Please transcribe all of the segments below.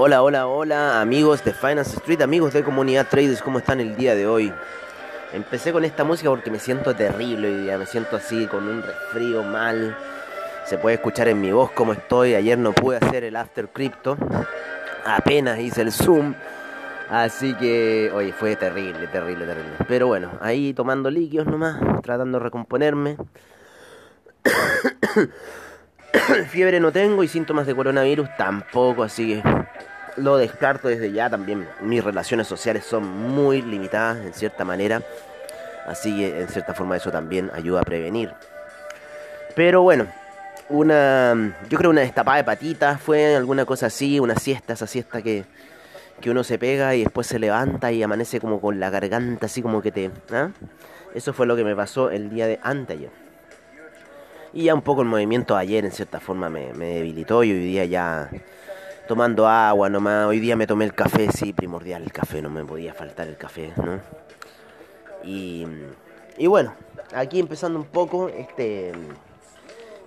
Hola, hola, hola amigos de Finance Street, amigos de Comunidad Traders, ¿cómo están el día de hoy? Empecé con esta música porque me siento terrible hoy día, me siento así con un resfrío mal. Se puede escuchar en mi voz cómo estoy. Ayer no pude hacer el After Crypto, apenas hice el Zoom. Así que, oye, fue terrible, terrible, terrible. Pero bueno, ahí tomando líquidos nomás, tratando de recomponerme. Fiebre no tengo y síntomas de coronavirus tampoco, así que lo descarto desde ya también. Mis relaciones sociales son muy limitadas en cierta manera, así que en cierta forma eso también ayuda a prevenir. Pero bueno, una, yo creo una destapada de patitas fue alguna cosa así, una siesta, esa siesta que, que uno se pega y después se levanta y amanece como con la garganta así como que te... ¿ah? Eso fue lo que me pasó el día de anteayer. Y ya un poco el movimiento ayer en cierta forma me, me debilitó y hoy día ya tomando agua nomás. Hoy día me tomé el café, sí, primordial el café, no me podía faltar el café, ¿no? Y, y bueno, aquí empezando un poco este,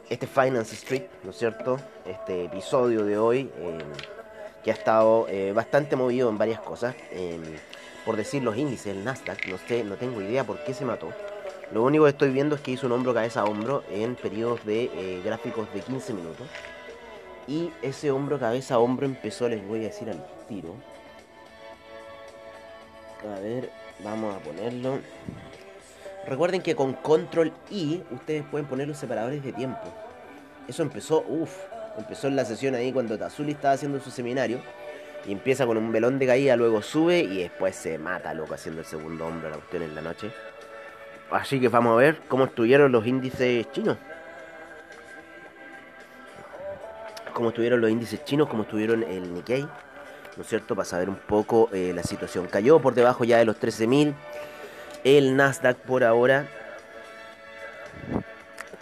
este Finance Street, ¿no es cierto? Este episodio de hoy, eh, que ha estado eh, bastante movido en varias cosas. Eh, por decir los índices, el Nasdaq, no sé, no tengo idea por qué se mató. Lo único que estoy viendo es que hizo un hombro cabeza a hombro en periodos de eh, gráficos de 15 minutos. Y ese hombro cabeza hombro empezó, les voy a decir al tiro. A ver, vamos a ponerlo. Recuerden que con control I ustedes pueden poner los separadores de tiempo. Eso empezó, uff, empezó en la sesión ahí cuando Tazuli estaba haciendo su seminario. Y empieza con un velón de caída, luego sube y después se mata, loco, haciendo el segundo hombro a la cuestión en la noche. Así que vamos a ver cómo estuvieron los índices chinos. Cómo estuvieron los índices chinos, cómo estuvieron el Nikkei. ¿No es cierto? Para saber un poco eh, la situación. Cayó por debajo ya de los 13.000. El Nasdaq por ahora.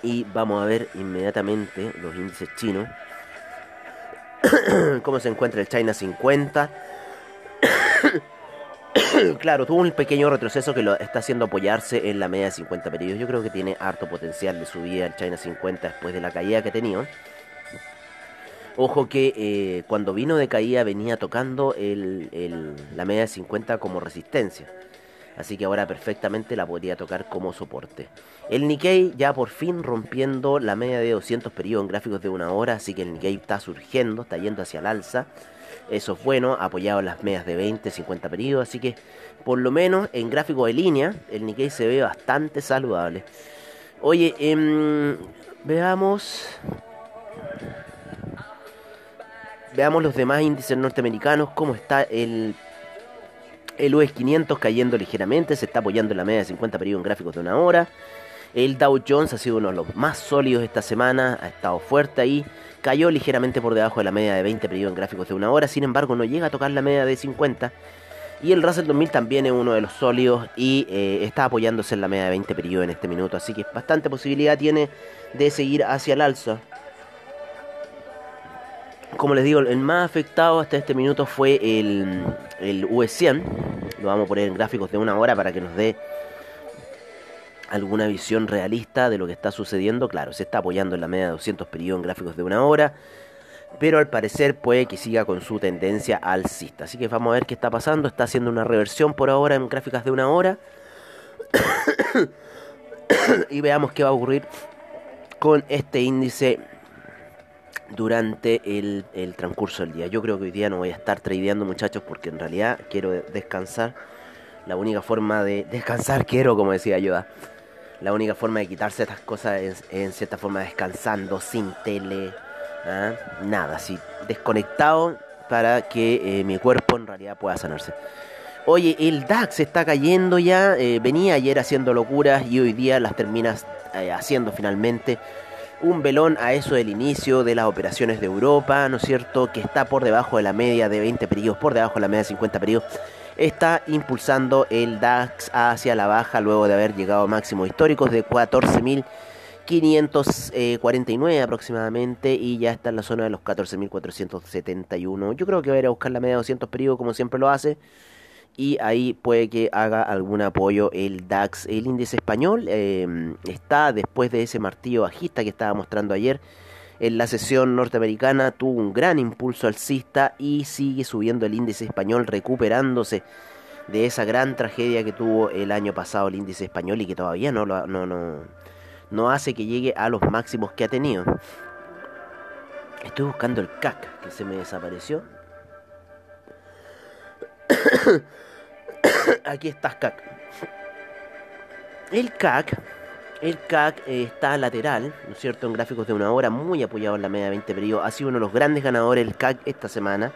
Y vamos a ver inmediatamente los índices chinos. cómo se encuentra el China 50. claro, tuvo un pequeño retroceso que lo está haciendo apoyarse en la media de 50 periodos. Yo creo que tiene harto potencial de subida el China 50 después de la caída que ha tenido. Ojo que eh, cuando vino de caída venía tocando el, la media de 50 como resistencia. Así que ahora perfectamente la podría tocar como soporte. El Nikkei ya por fin rompiendo la media de 200 periodos en gráficos de una hora. Así que el Nikkei está surgiendo, está yendo hacia el alza. Eso es bueno, apoyado las medias de 20, 50 periodos. Así que por lo menos en gráfico de línea el Nikkei se ve bastante saludable. Oye, eh, veamos... Veamos los demás índices norteamericanos, cómo está el, el US 500 cayendo ligeramente, se está apoyando en la media de 50 periodos en gráficos de una hora. El Dow Jones ha sido uno de los más sólidos esta semana, ha estado fuerte ahí, cayó ligeramente por debajo de la media de 20 periodos en gráficos de una hora, sin embargo no llega a tocar la media de 50. Y el Russell 2000 también es uno de los sólidos y eh, está apoyándose en la media de 20 periodos en este minuto, así que bastante posibilidad tiene de seguir hacia el alza como les digo, el más afectado hasta este minuto fue el, el US100. Lo vamos a poner en gráficos de una hora para que nos dé alguna visión realista de lo que está sucediendo. Claro, se está apoyando en la media de 200 periodos en gráficos de una hora. Pero al parecer puede que siga con su tendencia alcista. Así que vamos a ver qué está pasando. Está haciendo una reversión por ahora en gráficas de una hora. y veamos qué va a ocurrir con este índice durante el, el, transcurso del día. Yo creo que hoy día no voy a estar tradeando muchachos porque en realidad quiero descansar. La única forma de descansar quiero, como decía Yoda. La única forma de quitarse estas cosas es en cierta forma descansando, sin tele, ¿ah? nada, así desconectado para que eh, mi cuerpo en realidad pueda sanarse. Oye, el DAX está cayendo ya, eh, venía ayer haciendo locuras y hoy día las terminas eh, haciendo finalmente. Un velón a eso del inicio de las operaciones de Europa, ¿no es cierto? Que está por debajo de la media de 20 periodos, por debajo de la media de 50 periodos. Está impulsando el DAX hacia la baja luego de haber llegado a máximos históricos de 14.000 549 aproximadamente y ya está en la zona de los 14.471. Yo creo que va a ir a buscar la media de 200 periodos como siempre lo hace. Y ahí puede que haga algún apoyo el DAX. El índice español em, está después de ese martillo bajista que estaba mostrando ayer. En la sesión norteamericana tuvo un gran impulso alcista y sigue subiendo el índice español recuperándose de esa gran tragedia que tuvo el año pasado el índice español y que todavía no, lo, no, no, no hace que llegue a los máximos que ha tenido. Estoy buscando el CAC, que se me desapareció. Aquí está CAC. El CAC, el CAC eh, está lateral, ¿no es cierto? En gráficos de una hora, muy apoyado en la media 20 periodos. Ha sido uno de los grandes ganadores el CAC esta semana.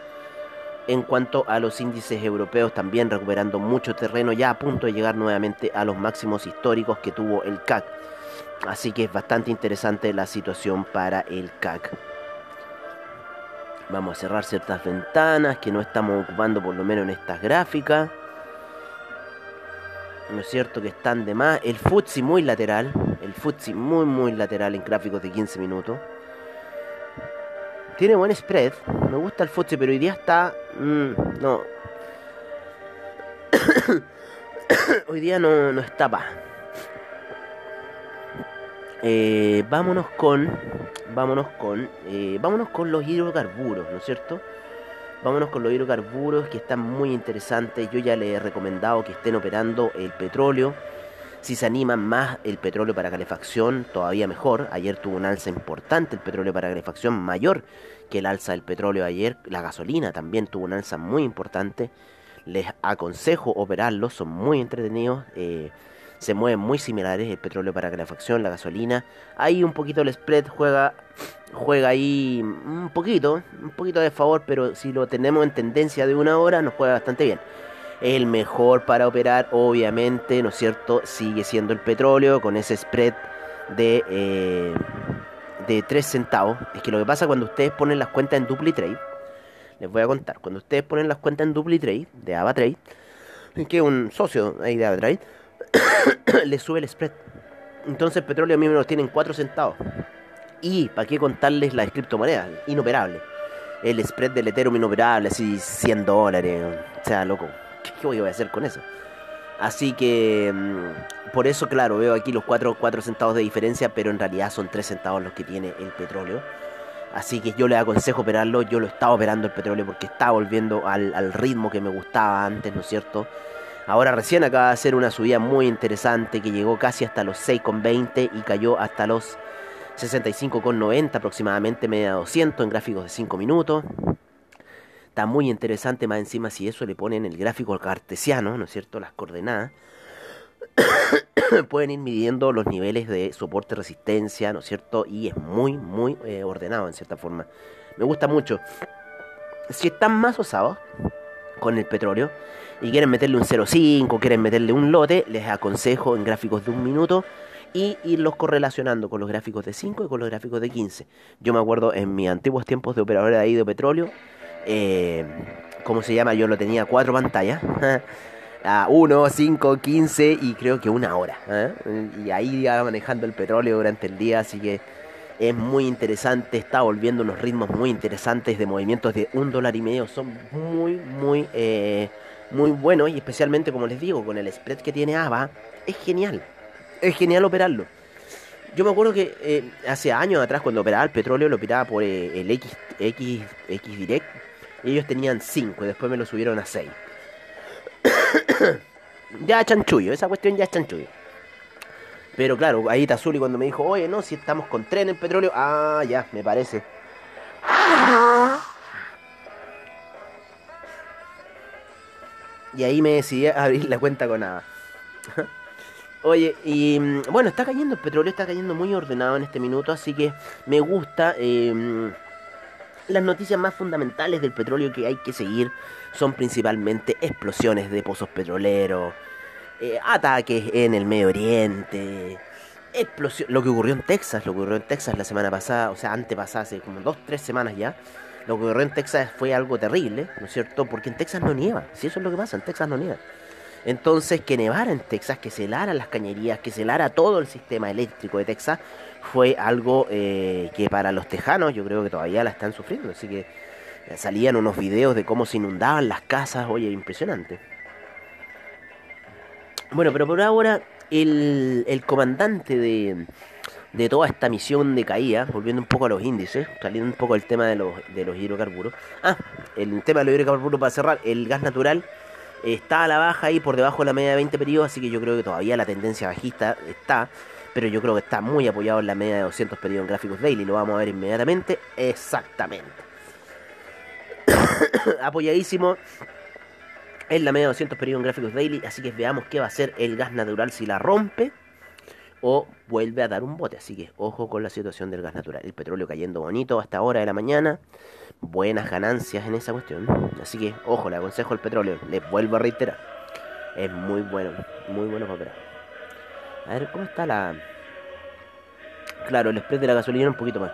En cuanto a los índices europeos, también recuperando mucho terreno, ya a punto de llegar nuevamente a los máximos históricos que tuvo el CAC. Así que es bastante interesante la situación para el CAC. Vamos a cerrar ciertas ventanas que no estamos ocupando por lo menos en estas gráficas. ¿No es cierto que están de más? El FTSE muy lateral. El FTSE muy muy lateral en gráficos de 15 minutos. Tiene buen spread. Me gusta el FTSE, pero hoy día está... Mm, no. hoy día no, no está pa. Eh, vámonos con, vámonos con, eh, vámonos con los hidrocarburos, ¿no es cierto? Vámonos con los hidrocarburos que están muy interesantes. Yo ya les he recomendado que estén operando el petróleo. Si se animan más el petróleo para calefacción, todavía mejor. Ayer tuvo un alza importante el petróleo para calefacción, mayor que el alza del petróleo ayer. La gasolina también tuvo un alza muy importante. Les aconsejo operarlos, son muy entretenidos. Eh, se mueven muy similares, el petróleo para calefacción, la gasolina. Ahí un poquito el spread juega, juega ahí un poquito, un poquito de favor, pero si lo tenemos en tendencia de una hora, nos juega bastante bien. El mejor para operar, obviamente, ¿no es cierto? Sigue siendo el petróleo con ese spread de, eh, de 3 centavos. Es que lo que pasa cuando ustedes ponen las cuentas en DupliTrade, les voy a contar, cuando ustedes ponen las cuentas en DupliTrade, de AvaTrade, que es un socio ahí de AvaTrade, le sube el spread. Entonces el petróleo a mí me lo tienen 4 centavos. Y para qué contarles las criptomonedas, inoperable. El spread del Ethereum inoperable, así 100 dólares. O sea, loco, ¿qué voy a hacer con eso? Así que mm, por eso, claro, veo aquí los 4, 4 centavos de diferencia, pero en realidad son 3 centavos los que tiene el petróleo. Así que yo le aconsejo operarlo. Yo lo estaba operando el petróleo porque está volviendo al, al ritmo que me gustaba antes, ¿no es cierto? Ahora recién acaba de hacer una subida muy interesante que llegó casi hasta los 6,20 y cayó hasta los 65,90 aproximadamente, media 200 en gráficos de 5 minutos. Está muy interesante más encima si eso le ponen el gráfico cartesiano, ¿no es cierto? Las coordenadas. Pueden ir midiendo los niveles de soporte, resistencia, ¿no es cierto? Y es muy, muy eh, ordenado en cierta forma. Me gusta mucho. Si están más osados con el petróleo, y quieren meterle un 0.5, quieren meterle un lote, les aconsejo en gráficos de un minuto y irlos correlacionando con los gráficos de 5 y con los gráficos de 15. Yo me acuerdo en mis antiguos tiempos de operador de ahí de petróleo, eh, ¿cómo se llama? Yo lo tenía cuatro pantallas. a 1, 5, 15 y creo que una hora. ¿eh? Y ahí iba manejando el petróleo durante el día, así que es muy interesante, está volviendo unos ritmos muy interesantes de movimientos de un dólar y medio, son muy, muy eh, muy bueno y especialmente, como les digo, con el spread que tiene AVA, es genial. Es genial operarlo. Yo me acuerdo que eh, hace años atrás, cuando operaba el petróleo, lo operaba por eh, el X, X, X Direct. Ellos tenían 5 y después me lo subieron a 6. ya chanchullo, esa cuestión ya es chanchullo. Pero claro, ahí está Zuli cuando me dijo, oye, no, si estamos con tren en petróleo. Ah, ya, me parece. Y ahí me decidí abrir la cuenta con nada. Oye, y mm, bueno, está cayendo el petróleo, está cayendo muy ordenado en este minuto, así que me gusta. Em, las noticias más fundamentales del petróleo que hay que seguir son principalmente explosiones de pozos petroleros, eh, ataques en el Medio Oriente, explosión, lo que ocurrió en Texas, lo que ocurrió en Texas la semana pasada, o sea, antepasada, hace como dos, tres semanas ya, lo que ocurrió en Texas fue algo terrible, ¿no es cierto? Porque en Texas no nieva, si eso es lo que pasa, en Texas no nieva. Entonces, que nevara en Texas, que se helaran las cañerías, que se helara todo el sistema eléctrico de Texas, fue algo eh, que para los tejanos yo creo que todavía la están sufriendo. Así que eh, salían unos videos de cómo se inundaban las casas, oye, impresionante. Bueno, pero por ahora el, el comandante de, de toda esta misión de caída, volviendo un poco a los índices, saliendo un poco del tema de los, de los hidrocarburos. Ah, el tema de los hidrocarburos para cerrar, el gas natural está a la baja y por debajo de la media de 20 periodos, así que yo creo que todavía la tendencia bajista está, pero yo creo que está muy apoyado en la media de 200 periodos en gráficos daily, lo vamos a ver inmediatamente, exactamente. Apoyadísimo en la media de 200 periodos en gráficos daily, así que veamos qué va a hacer el gas natural si la rompe o vuelve a dar un bote. Así que ojo con la situación del gas natural. El petróleo cayendo bonito hasta ahora de la mañana. Buenas ganancias en esa cuestión. Así que ojo, le aconsejo el petróleo. Les vuelvo a reiterar. Es muy bueno, muy bueno para operar. A ver, ¿cómo está la...? Claro, el spread de la gasolina un poquito más.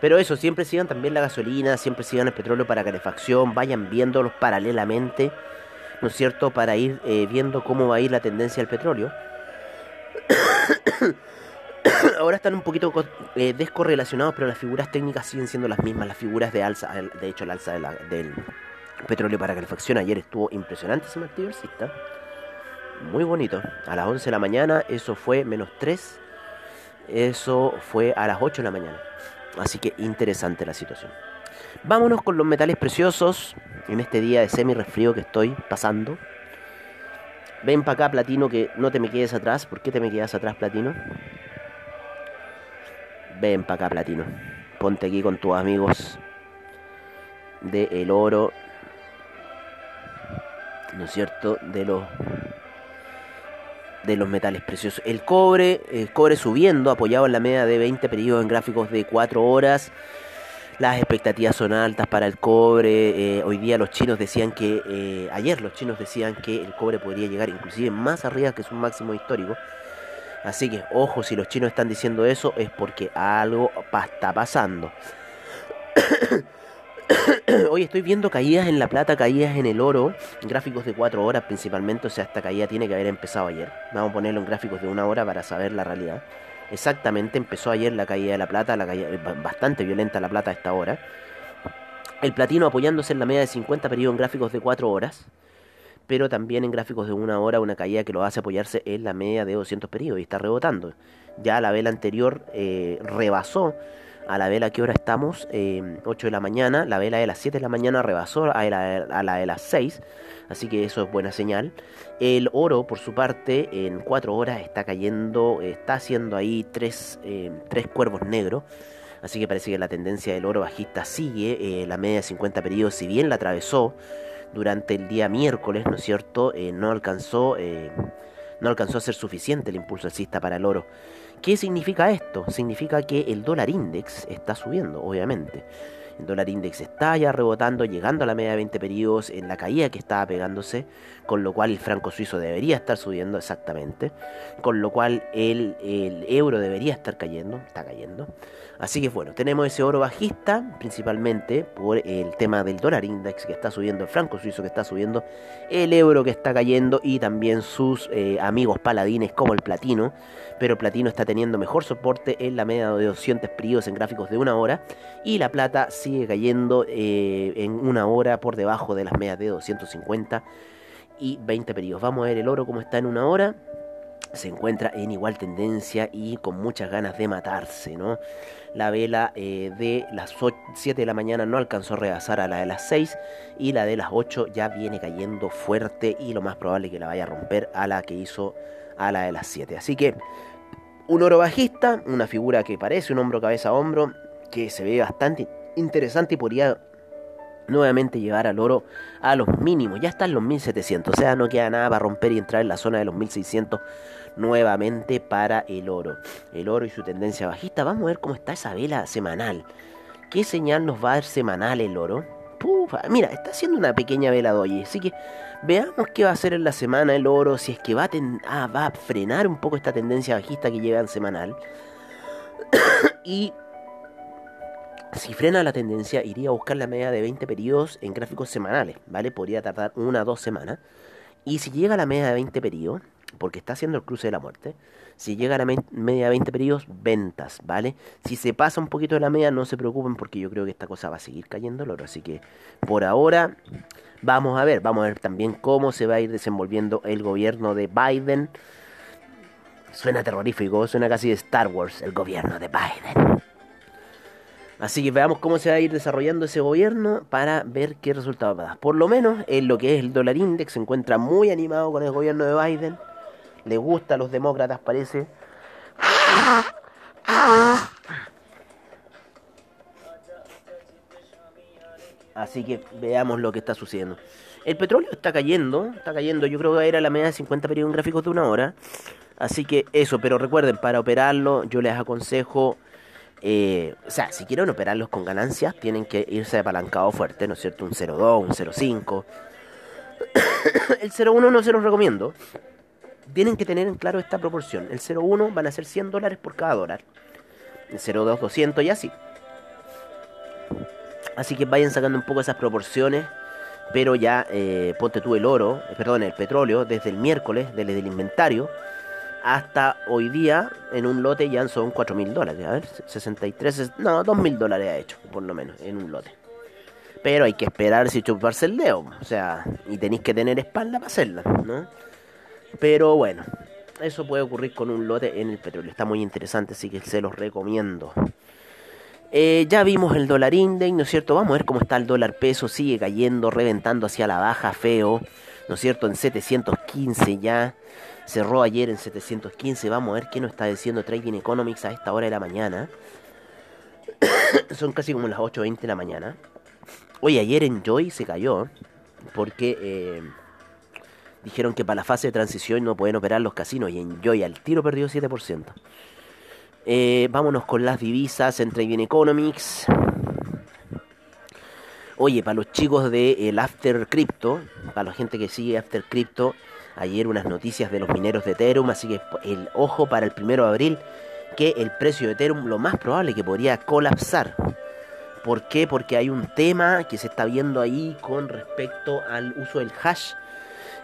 Pero eso, siempre sigan también la gasolina, siempre sigan el petróleo para calefacción, vayan viéndolos paralelamente ¿no es cierto?, para ir eh, viendo cómo va a ir la tendencia del petróleo. Ahora están un poquito eh, descorrelacionados, pero las figuras técnicas siguen siendo las mismas, las figuras de alza, de hecho el alza del petróleo para calefacción ayer estuvo impresionante ese martillo muy bonito, a las 11 de la mañana eso fue menos 3, eso fue a las 8 de la mañana, así que interesante la situación. Vámonos con los metales preciosos en este día de semi resfrío que estoy pasando. Ven para acá, Platino, que no te me quedes atrás. ¿Por qué te me quedas atrás, Platino? Ven para acá, Platino. Ponte aquí con tus amigos de el oro. ¿No es cierto? De los de los metales preciosos. El cobre, el cobre subiendo, apoyado en la media de 20 periodos en gráficos de 4 horas. Las expectativas son altas para el cobre. Eh, hoy día los chinos decían que, eh, ayer los chinos decían que el cobre podría llegar inclusive más arriba que su máximo histórico. Así que, ojo, si los chinos están diciendo eso es porque algo está pasando. Hoy estoy viendo caídas en la plata, caídas en el oro, gráficos de 4 horas principalmente, o sea, esta caída tiene que haber empezado ayer. Vamos a ponerlo en gráficos de una hora para saber la realidad. Exactamente, empezó ayer la caída de la plata, la caída, bastante violenta la plata a esta hora. El platino apoyándose en la media de 50 periodos en gráficos de 4 horas, pero también en gráficos de una hora una caída que lo hace apoyarse en la media de 200 periodos y está rebotando. Ya la vela anterior eh, rebasó a la vela que hora estamos, 8 eh, de la mañana, la vela de las 7 de la mañana rebasó a la, a la de las 6 así que eso es buena señal. El oro, por su parte, en 4 horas está cayendo, está haciendo ahí tres, eh, tres cuervos negros. Así que parece que la tendencia del oro bajista sigue. Eh, la media de 50 periodos, si bien la atravesó durante el día miércoles, ¿no es cierto? Eh, no alcanzó. no alcanzó a ser suficiente el impulso alcista para el oro. ¿Qué significa esto? Significa que el dólar index está subiendo, obviamente. El dólar index está ya rebotando, llegando a la media de 20 periodos en la caída que estaba pegándose, con lo cual el franco suizo debería estar subiendo exactamente, con lo cual el, el euro debería estar cayendo, está cayendo. Así que bueno, tenemos ese oro bajista, principalmente por el tema del dólar index que está subiendo, el franco suizo que está subiendo, el euro que está cayendo y también sus eh, amigos paladines como el platino. Pero platino está teniendo mejor soporte en la media de 200 periodos en gráficos de una hora y la plata sigue cayendo eh, en una hora por debajo de las medias de 250 y 20 periodos. Vamos a ver el oro como está en una hora se encuentra en igual tendencia y con muchas ganas de matarse, ¿no? La vela eh, de las 7 de la mañana no alcanzó a rebasar a la de las 6 y la de las 8 ya viene cayendo fuerte y lo más probable es que la vaya a romper a la que hizo a la de las 7. Así que Un oro bajista, una figura que parece un hombro cabeza a hombro, que se ve bastante interesante y podría nuevamente llevar al oro a los mínimos. Ya está en los 1700, o sea, no queda nada para romper y entrar en la zona de los 1600 nuevamente para el oro. El oro y su tendencia bajista. Vamos a ver cómo está esa vela semanal. ¿Qué señal nos va a dar semanal el oro? mira, está haciendo una pequeña vela doy. Así que veamos qué va a hacer en la semana el oro. Si es que va a, ah, frenar un poco esta tendencia bajista que lleva en semanal. y si frena la tendencia, iría a buscar la media de 20 periodos en gráficos semanales, ¿vale? Podría tardar una o dos semanas. Y si llega a la media de 20 periodos, porque está haciendo el cruce de la muerte, si llega a media de 20 periodos, ventas, ¿vale? Si se pasa un poquito de la media, no se preocupen porque yo creo que esta cosa va a seguir cayendo el oro. Así que por ahora vamos a ver, vamos a ver también cómo se va a ir desenvolviendo el gobierno de Biden. Suena terrorífico, suena casi de Star Wars, el gobierno de Biden. Así que veamos cómo se va a ir desarrollando ese gobierno para ver qué resultado va a dar. Por lo menos en lo que es el dólar index se encuentra muy animado con el gobierno de Biden. Le gusta a los demócratas, parece. Así que veamos lo que está sucediendo. El petróleo está cayendo, está cayendo, yo creo que era la media de 50 periodos gráficos de una hora. Así que eso, pero recuerden, para operarlo yo les aconsejo eh, o sea, si quieren operarlos con ganancias, tienen que irse apalancado fuerte, ¿no es cierto? Un 0,2, un 0,5. el 0,1 no se los recomiendo. Tienen que tener en claro esta proporción. El 0,1 van a ser 100 dólares por cada dólar. El 0,2, 200 y así. Así que vayan sacando un poco esas proporciones. Pero ya, eh, ponte tú el oro, eh, perdón, el petróleo, desde el miércoles, desde el inventario hasta hoy día en un lote ya son 4 mil dólares. A ver, 63, no, 2 mil dólares ha hecho, por lo menos, en un lote. Pero hay que esperar si chuparse el dedo, o sea, y tenéis que tener espalda para hacerla, ¿no? Pero bueno, eso puede ocurrir con un lote en el petróleo. Está muy interesante, así que se los recomiendo. Eh, ya vimos el dólar index, ¿no es cierto? Vamos a ver cómo está el dólar peso. Sigue cayendo, reventando hacia la baja, feo, ¿no es cierto? En 715 ya. Cerró ayer en 715. Vamos a ver qué nos está diciendo Trading Economics a esta hora de la mañana. Son casi como las 8.20 de la mañana. Oye, ayer en Joy se cayó. Porque eh, dijeron que para la fase de transición no pueden operar los casinos. Y en Joy al tiro perdió 7%. Eh, vámonos con las divisas en Trading Economics. Oye, para los chicos de el After Crypto, para la gente que sigue After Crypto, ayer unas noticias de los mineros de Ethereum, así que el ojo para el primero de abril, que el precio de Ethereum lo más probable que podría colapsar. ¿Por qué? Porque hay un tema que se está viendo ahí con respecto al uso del hash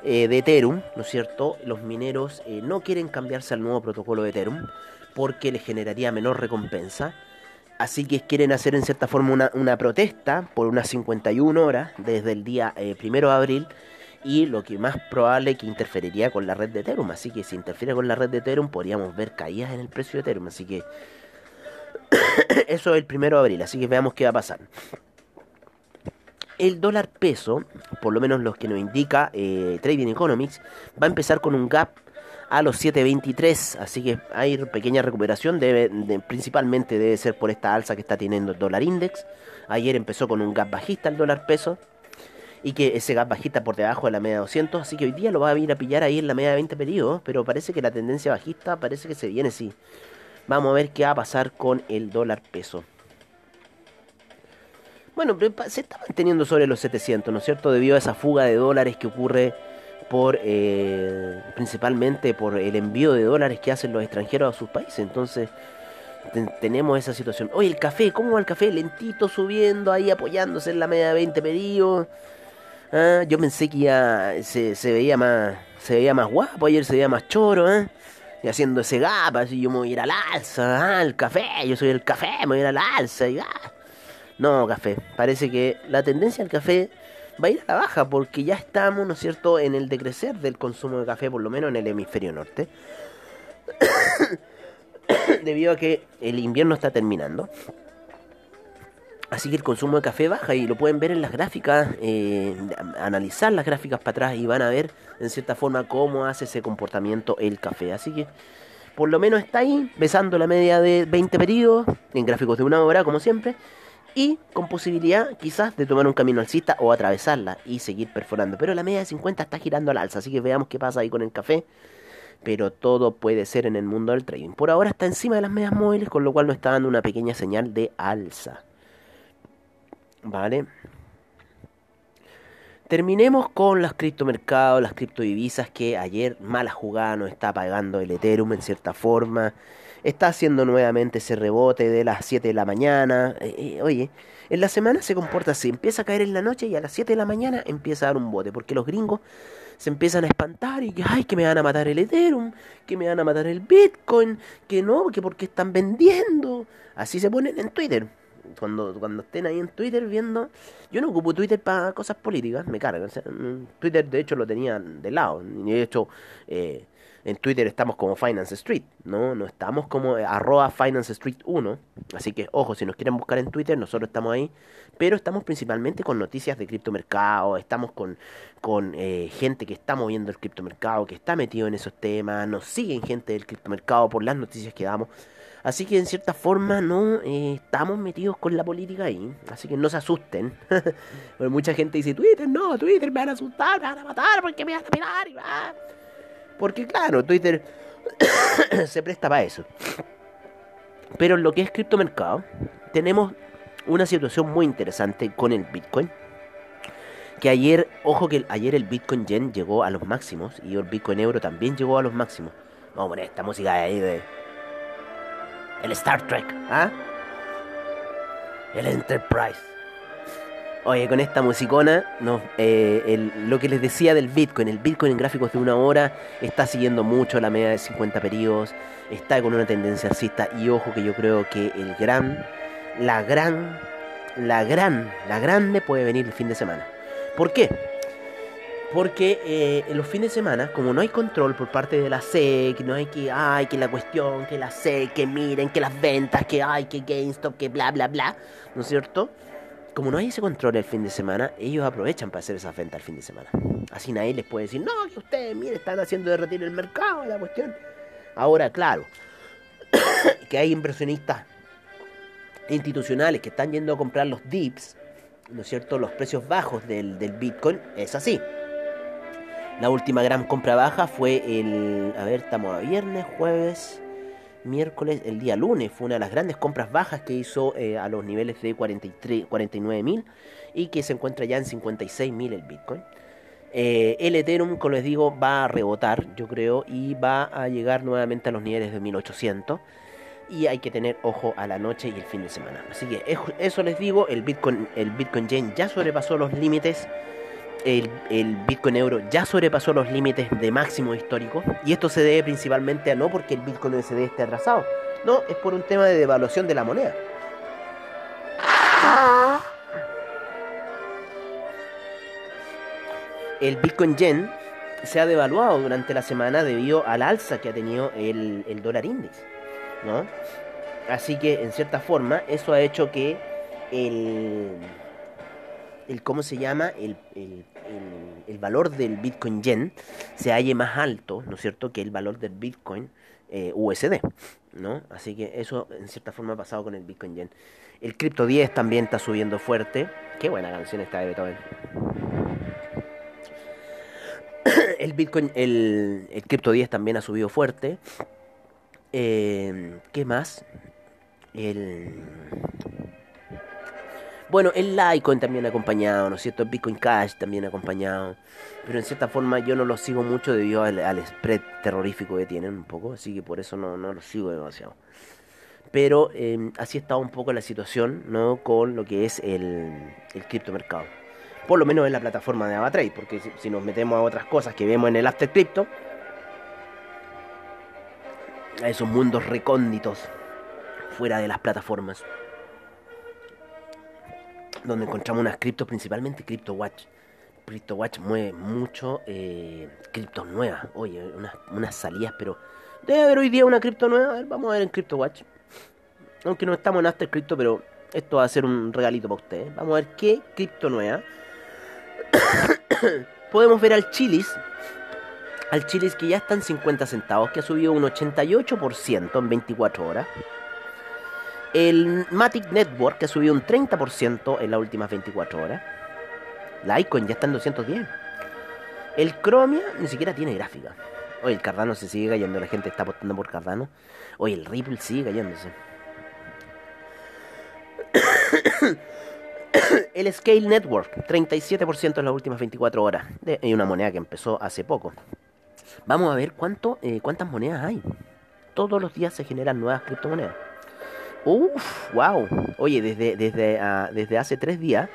eh, de Ethereum, ¿no es cierto? Los mineros eh, no quieren cambiarse al nuevo protocolo de Ethereum porque les generaría menor recompensa. Así que quieren hacer en cierta forma una, protesta por unas 51 horas desde el día eh, primero de abril y lo que más probable que interferiría con la red de Ethereum. Así que si interfiere con la red de Ethereum podríamos ver caídas en el precio de Ethereum. Así que eso es el primero de abril. Así que veamos qué va a pasar. El dólar peso, por lo menos los que nos indica eh, Trading Economics, va a empezar con un gap a los 7.23. Así que hay pequeña recuperación. Principalmente debe ser por esta alza que está teniendo el dólar index. Ayer empezó con un gap bajista el dólar peso y que ese gap bajista por debajo de la media de 200, así que hoy día lo va a venir a pillar ahí en la media de 20 periodos, pero parece que la tendencia bajista parece que se viene, sí. Vamos a ver qué va a pasar con el dólar peso. Bueno, se está manteniendo sobre los 700, ¿no es cierto? Debido a esa fuga de dólares que ocurre por eh, principalmente por el envío de dólares que hacen los extranjeros a sus países. Entonces tenemos esa situación. Oye, el café, ¿cómo va el café? Lentito subiendo ahí, apoyándose en la media de 20 periodos. Ah, yo pensé que ya se, veía más se veía más guapo, ayer se veía más choro, ¿eh? Y haciendo ese gap, así yo me voy a ir al alza, ah, el café, yo soy el café, me voy a ir al alza y ah. No, café, parece que la tendencia al café va a ir a la baja porque ya estamos, ¿no es cierto?, en el decrecer del consumo de café, por lo menos en el hemisferio norte. Debido a que el invierno está terminando. Así que el consumo de café baja y lo pueden ver en las gráficas, eh, analizar las gráficas para atrás y van a ver en cierta forma cómo hace ese comportamiento el café. Así que por lo menos está ahí, besando la media de 20 periodos, en gráficos de una hora, como siempre, y con posibilidad quizás de tomar un camino alcista o atravesarla y seguir perforando. Pero la media de 50 está girando al alza, así que veamos qué pasa ahí con el café. Pero todo puede ser en el mundo del trading. Por ahora está encima de las medias móviles, con lo cual nos está dando una pequeña señal de alza. ¿Vale? Terminemos con los criptomercados, las criptodivisas que ayer mala jugada nos está pagando el Ethereum en cierta forma. Está haciendo nuevamente ese rebote de las 7 de la mañana. Eh, eh, oye, en la semana se comporta así. Empieza a caer en la noche y a las 7 de la mañana empieza a dar un bote. Porque los gringos se empiezan a espantar y que, ay, que me van a matar el Ethereum, que me van a matar el Bitcoin, que no, que porque están vendiendo. Así se ponen en Twitter cuando, cuando estén ahí en Twitter viendo. Yo no ocupo Twitter para cosas políticas, me carga. Twitter, de hecho, lo tenía de lado. De hecho, eh, en Twitter estamos como Finance Street, ¿no? No estamos como arroba Finance Street 1. Así que, ojo, si nos quieren buscar en Twitter, nosotros estamos ahí. Pero estamos principalmente con noticias de criptomercado, estamos con, con eh, gente que está moviendo el criptomercado, que está metido en esos temas, nos siguen gente del criptomercado por las noticias que damos. Así que en cierta forma no eh, estamos metidos con la política ahí. Así que no se asusten. Porque mucha gente dice, Twitter, no, Twitter me van a asustar, me van a matar, porque me van a mirar. Porque claro, Twitter se presta para eso. Pero en lo que es criptomercado, tenemos una situación muy interesante con el Bitcoin. Que ayer, ojo que ayer el Bitcoin Yen llegó a los máximos y el Bitcoin Euro también llegó a los máximos. Vamos a poner esta música de ahí de el Star Trek, ¿ah? El Enterprise. Oye, con esta musicona, no, eh, lo que les decía del Bitcoin, el Bitcoin en gráficos de una hora está siguiendo mucho la media de 50 periodos, está con una tendencia alcista y ojo que yo creo que el gran, la gran, la gran, la grande puede venir el fin de semana. ¿Por qué? Porque eh, en los fines de semana, como no hay control por parte de la SEC, no hay que, ay, que la cuestión, que la SEC, que miren, que las ventas, que hay, que GameStop, que bla, bla, bla, ¿no es cierto? Como no hay ese control el fin de semana, ellos aprovechan para hacer esas ventas el fin de semana. Así nadie les puede decir, no, que ustedes, miren, están haciendo derretir el mercado, la cuestión. Ahora, claro, que hay inversionistas institucionales que están yendo a comprar los dips, ¿no es cierto? Los precios bajos del Bitcoin, es así. La última gran compra baja fue el. A ver, estamos a viernes, jueves, miércoles, el día lunes. Fue una de las grandes compras bajas que hizo eh, a los niveles de 43, 49 mil y que se encuentra ya en 56 mil el Bitcoin. Eh, el Ethereum, como les digo, va a rebotar, yo creo, y va a llegar nuevamente a los niveles de 1800. Y hay que tener ojo a la noche y el fin de semana. Así que eso les digo, el Bitcoin, el Bitcoin Yen ya sobrepasó los límites el, Bitcoin euro ya sobrepasó los límites de máximo histórico y esto se debe principalmente a no porque el Bitcoin USD esté atrasado, no, es por un tema de devaluación de la moneda. El Bitcoin Yen se ha devaluado durante la semana debido al alza que ha tenido el, el dólar índice, ¿no? Así que en cierta forma eso ha hecho que el el cómo se llama el, el, valor del Bitcoin Yen se halle más alto, ¿no es cierto?, que el valor del Bitcoin eh, USD, ¿no? Así que eso en cierta forma ha pasado con el Bitcoin Yen. El Crypto 10 también está subiendo fuerte. Qué buena canción esta de Beethoven. El Bitcoin, el, el Crypto 10 también ha subido fuerte. Eh, ¿Qué más? El bueno, el Litecoin también ha acompañado, ¿no es cierto? El Bitcoin Cash también ha acompañado. Pero en cierta forma yo no lo sigo mucho debido al, spread terrorífico que tienen un poco. Así que por eso no, no lo sigo demasiado. Pero eh, así está un poco la situación, ¿no? Con lo que es el, el criptomercado. Por lo menos en la plataforma de AvaTrade. Porque si, nos metemos a otras cosas que vemos en el After Crypto. A esos mundos recónditos fuera de las plataformas donde encontramos unas criptos, principalmente CryptoWatch. CryptoWatch mueve mucho eh, criptos nuevas. Oye, unas, salidas, pero debe haber hoy día una cripto nueva. A ver, vamos a ver en CryptoWatch. Aunque no estamos en After Crypto, pero esto va a ser un regalito para ustedes. Vamos a ver qué cripto nueva. Podemos ver al Chilis. al Chili's que ya está en 50 centavos, que ha subido un 88% en 24 horas. El Matic Network, que ha subido un 30% en las últimas 24 horas. La Icon ya está en 210. El Chromia ni siquiera tiene gráfica. Oye, el Cardano se sigue cayendo, la gente está apostando por Cardano. Oye, el Ripple sigue cayéndose. el Scale Network, 37% en las últimas 24 horas. Hay una moneda que empezó hace poco. Vamos a ver cuánto, eh, cuántas monedas hay. Todos los días se generan nuevas criptomonedas. Uf, wow. Oye, desde, desde, uh, desde hace tres días,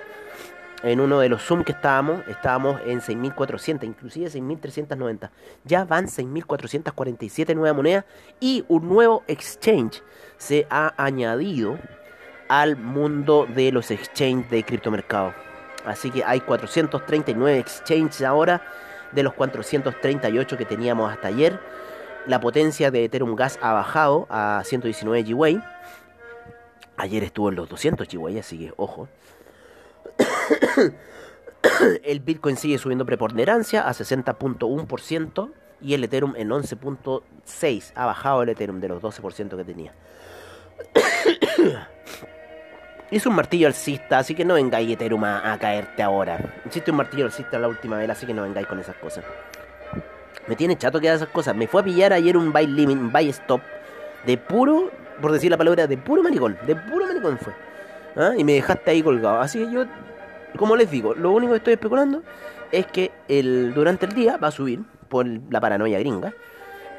en uno de los Zoom que estábamos, estábamos en 6.400, inclusive 6.390. Ya van 6.447 nuevas monedas y un nuevo exchange se ha añadido al mundo de los exchanges de criptomercado. Así que hay 439 exchanges ahora de los 438 que teníamos hasta ayer. La potencia de Ethereum Gas ha bajado a 119 GWay. Ayer estuvo en los 200 GWay, así que ojo. el Bitcoin sigue subiendo preponderancia a 60.1% y el Ethereum en 11.6%. Ha bajado el Ethereum de los 12% que tenía. Es un martillo alcista, así que no vengáis Ethereum a, caerte ahora. Hiciste un martillo alcista la última vez, así que no vengáis con esas cosas. Me tiene chato que haga esas cosas. Me fue a pillar ayer un buy limit, un buy stop de puro, por decir la palabra, de puro maricón. De puro maricón fue. ¿Ah? Y me dejaste ahí colgado. Así que yo, como les digo, lo único que estoy especulando es que el, durante el día va a subir por la paranoia gringa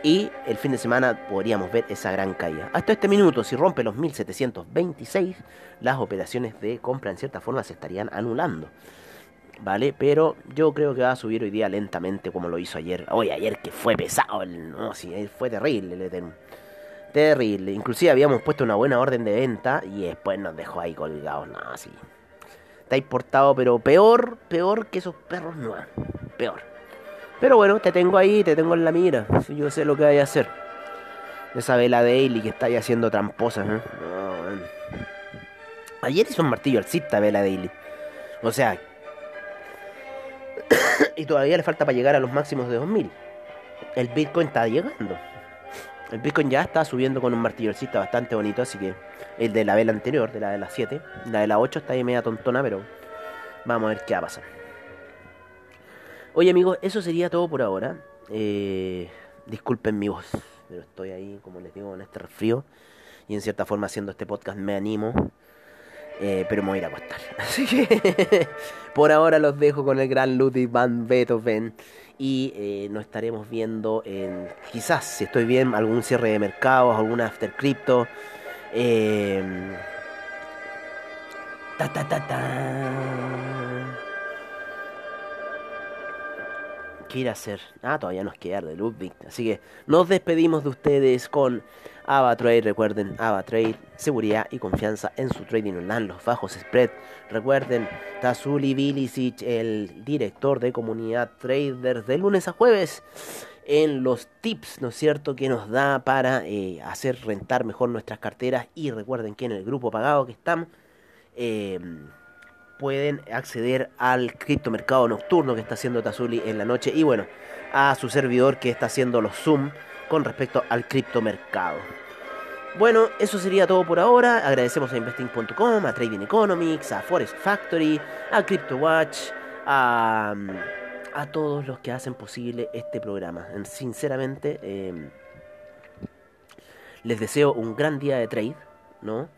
y el fin de semana podríamos ver esa gran caída. Hasta este minuto, si rompe los 1726, las operaciones de compra en cierta forma se estarían anulando. ¿Vale? Pero yo creo que va a subir hoy día lentamente como lo hizo ayer. Hoy ayer que fue pesado, no, sí, fue terrible el Ethereum. Terrible. Inclusive habíamos puesto una buena orden de venta y después nos dejó ahí colgados. No, sí. Está importado, pero peor, peor que esos perros no. Peor. Pero bueno, te tengo ahí, te tengo en la mira. Yo sé lo que hay a hacer. Esa vela daily que está ahí haciendo tramposas. ¿eh? Ayer hizo un martillo alcista vela daily. O sea. y todavía le falta para llegar a los máximos de 2000. El Bitcoin está llegando. El Bitcoin ya está subiendo con un martillo alcista bastante bonito. Así que el de la vela anterior, de la de las 7. La de la 8 está ahí media tontona, pero vamos a ver qué va a pasar. Oye amigos, eso sería todo por ahora. Eh, disculpen mi voz, pero estoy ahí, como les digo, en este resfrío. Y en cierta forma haciendo este podcast me animo. Eh, pero me voy a ir a acostar. Así que por ahora los dejo con el gran Ludwig van Beethoven. Y eh, nos estaremos viendo en, quizás, si estoy bien, algún cierre de mercados, alguna after crypto. Eh, ta ta ta ta. ¿Qué ir a hacer? Ah, todavía nos queda de Ludwig. Así que nos despedimos de ustedes con AvaTrade. Recuerden, AvaTrade, seguridad y confianza en su trading online, los bajos spread. Recuerden, Tazuli Bilicic, el director de comunidad traders de lunes a jueves en los tips, ¿no es cierto?, que nos da para eh, hacer rentar mejor nuestras carteras. Y recuerden que en el grupo pagado que están, eh, pueden acceder al criptomercado nocturno que está haciendo Tazuli en la noche y bueno, a su servidor que está haciendo los Zoom con respecto al criptomercado. Bueno, eso sería todo por ahora. Agradecemos a investing.com, a Trading Economics, a Forest Factory, a CryptoWatch, a, a todos los que hacen posible este programa. Sinceramente, em, les deseo un gran día de trade, ¿no?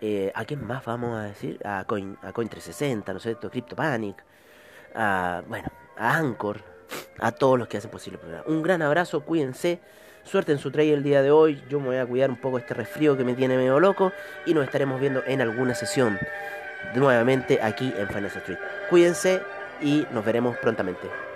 Eh, ¿A quién más vamos a decir? A Coin, a Coin 360, ¿no es cierto? CryptoPanic, a, bueno, a Anchor, a todos los que hacen posible el programa. Un gran abrazo, cuídense, suerte en su trade el día de hoy. Yo me voy a cuidar un poco este resfrío que me tiene medio loco y nos estaremos viendo en alguna sesión nuevamente aquí en Finance Street. Cuídense y nos veremos prontamente.